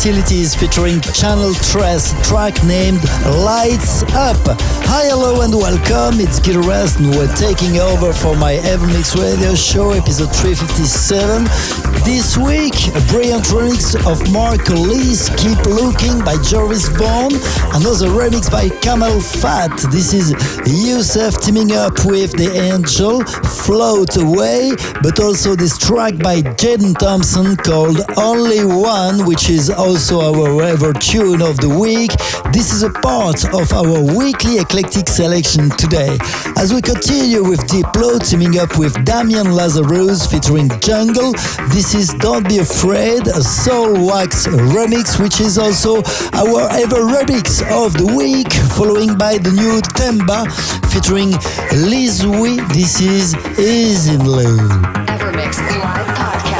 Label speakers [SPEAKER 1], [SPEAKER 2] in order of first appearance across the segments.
[SPEAKER 1] Facilities featuring Channel Tres track named Lights Up. Hi, hello, and welcome. It's Gil Everest, and we're taking over for my Evermix Radio Show, episode 357. This week, a brilliant remix of Mark Lee's Keep Looking by Joris Voorn, another remix by CamelPhat. This is Yousef teaming up with The Angel, Float Away, but also this track by Jaden Thompson called Only One, which is also our ever tune of the week. This is a part of our weekly eclectic selection today. As we continue with Diplo teaming up with Damian Lazarus featuring Jungle, this this is Don't Be Afraid, a Soulwax remix, which is also our ever remix of the week, following by the new Themba featuring Lizwi. This is Is in Love.
[SPEAKER 2] Evermix Live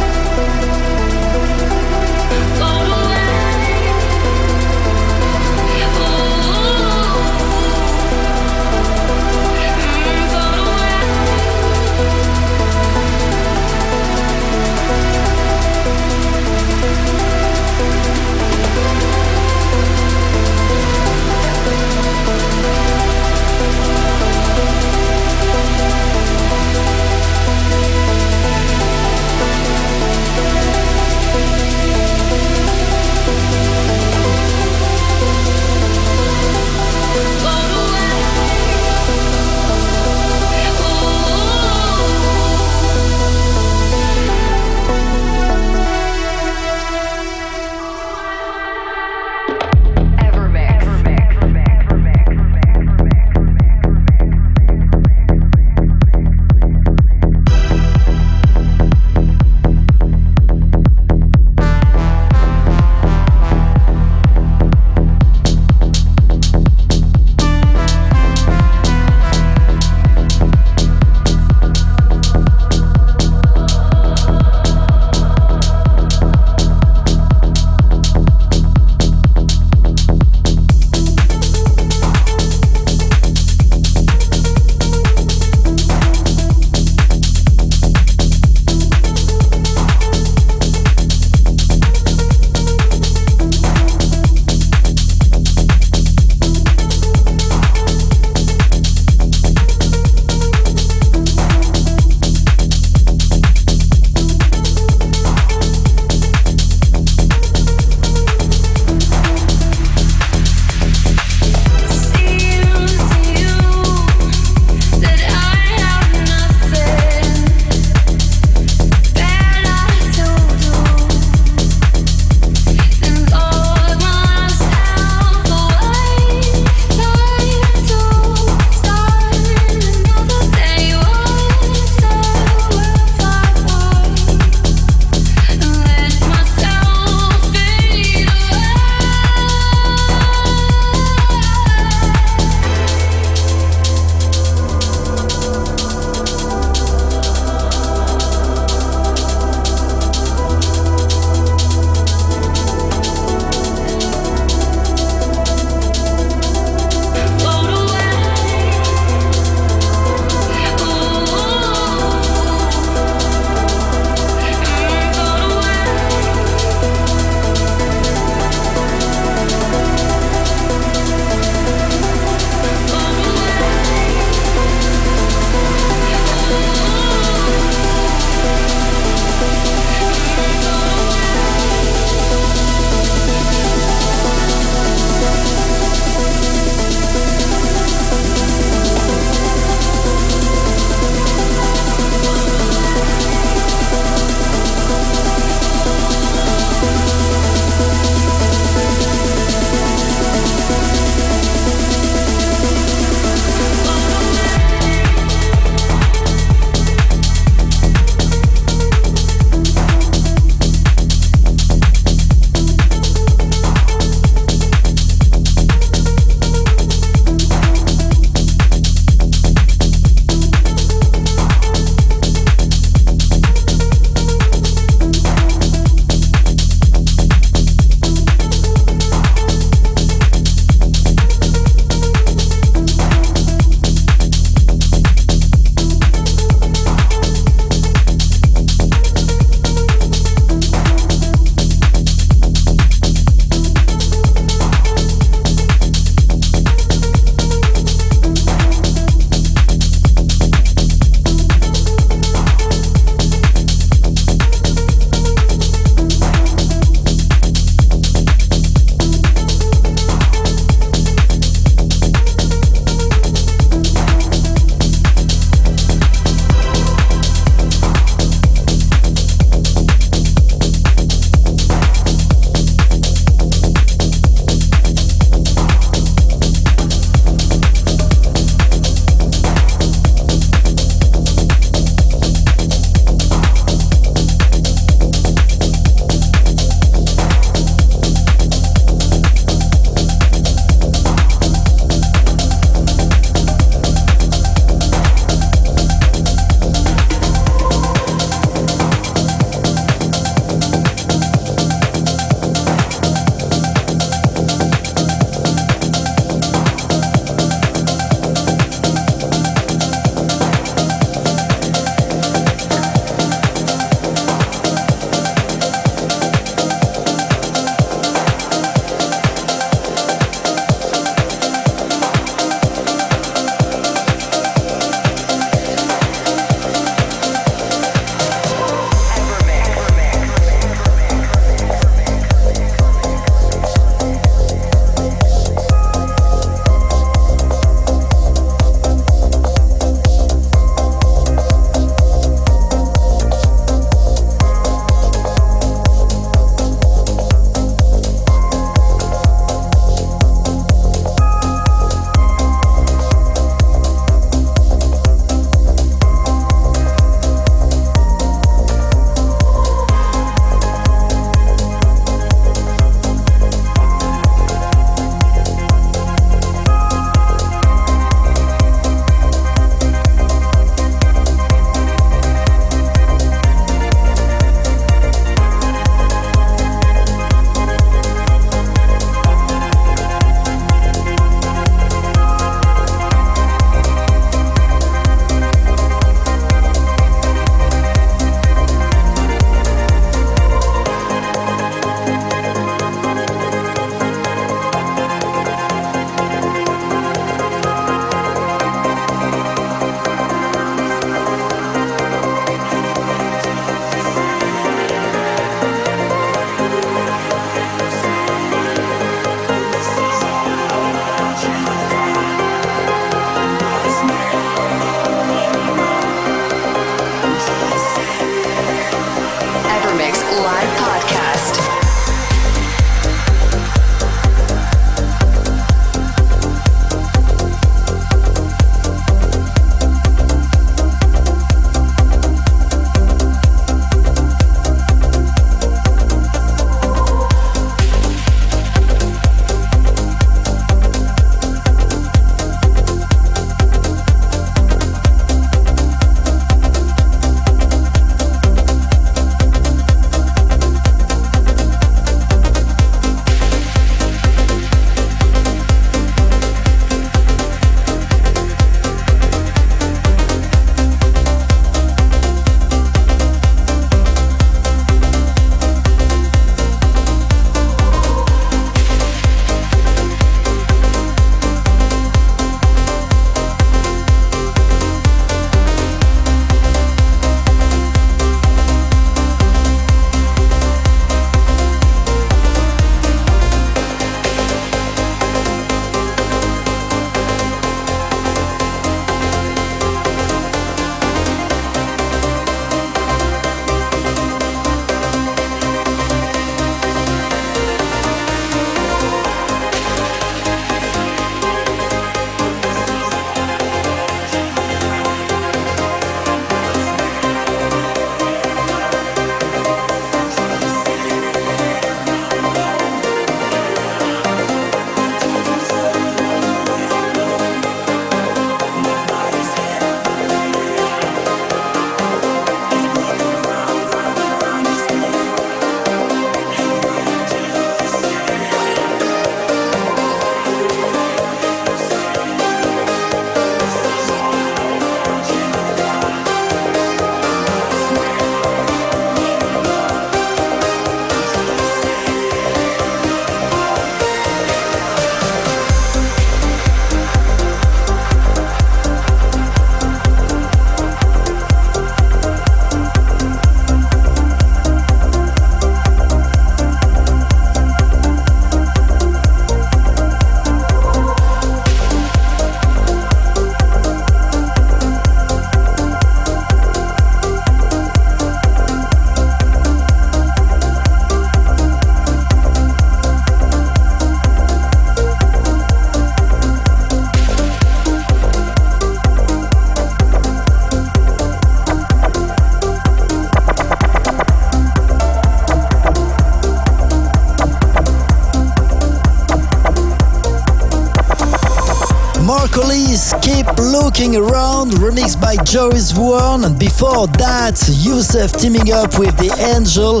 [SPEAKER 1] Joris Voorn, and before that, Yousef teaming up with the Angel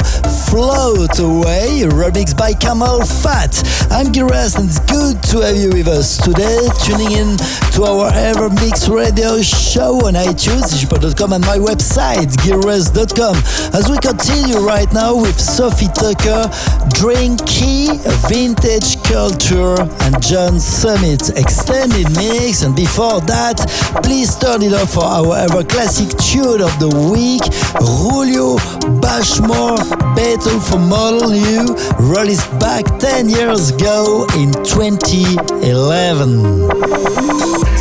[SPEAKER 1] Float Away, remixed by CamelPhat. I'm Gil Everest, and it's good to have you with us today, tuning in to our Ever Mix radio show on iTunes, digipod.com, and my website, gileverest.com. As we continue right now with Sofi Tukker, Drinkee, Vintage Culture, and John Summit extended mix, and before that, please turn it up for our ever classic tune of the week, Julio Bashmore, Battle for Middle You, released back 10 years ago in 2011.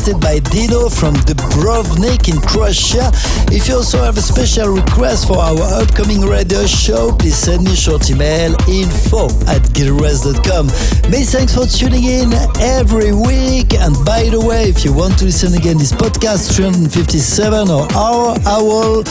[SPEAKER 1] Requested by Dino from Dubrovnik in Croatia. If you also have a special request for our upcoming radio show, please send me a short email info at gileverest.com. Many thanks for tuning in every week. And by the way, if you want to listen again this podcast 357 or our owl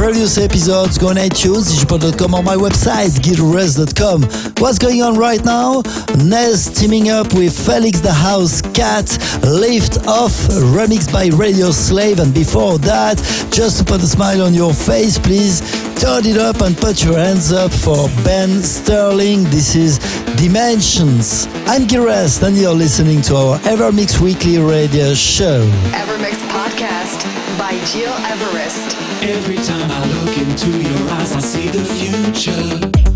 [SPEAKER 1] previous episodes, go on iTunes, digipod.com or my website, gileverest.com. What's going on right now? Nez teaming up with Felix Da House Cat, Lift Off, remixed by Radio Slave. And before that, just to put a smile on your face, please turn it up and put your hands up for Ben Sterling. This is Dimensions. I'm Gil Everest, and you're listening to our Evermix Weekly Radio Show.
[SPEAKER 2] Evermix Podcast by Gil Everest.
[SPEAKER 3] Every time I look into your eyes, I see the future.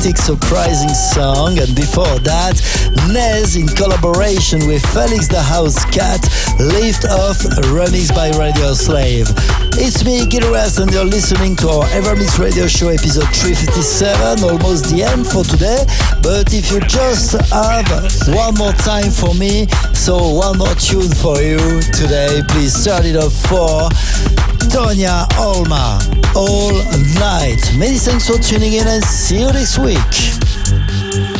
[SPEAKER 1] Surprising song. And before that, Nez in collaboration with Felix Da Housecat, Lift Off, remix by Radio Slave. It's me, Gil Everest, and you're listening to our Ever Evermix Radio Show episode 357, almost the end for today. But if you just have one more time for me, so one more tune for you today, please start it off for Tonya Alma, All Night. Many thanks for tuning in and see you next week.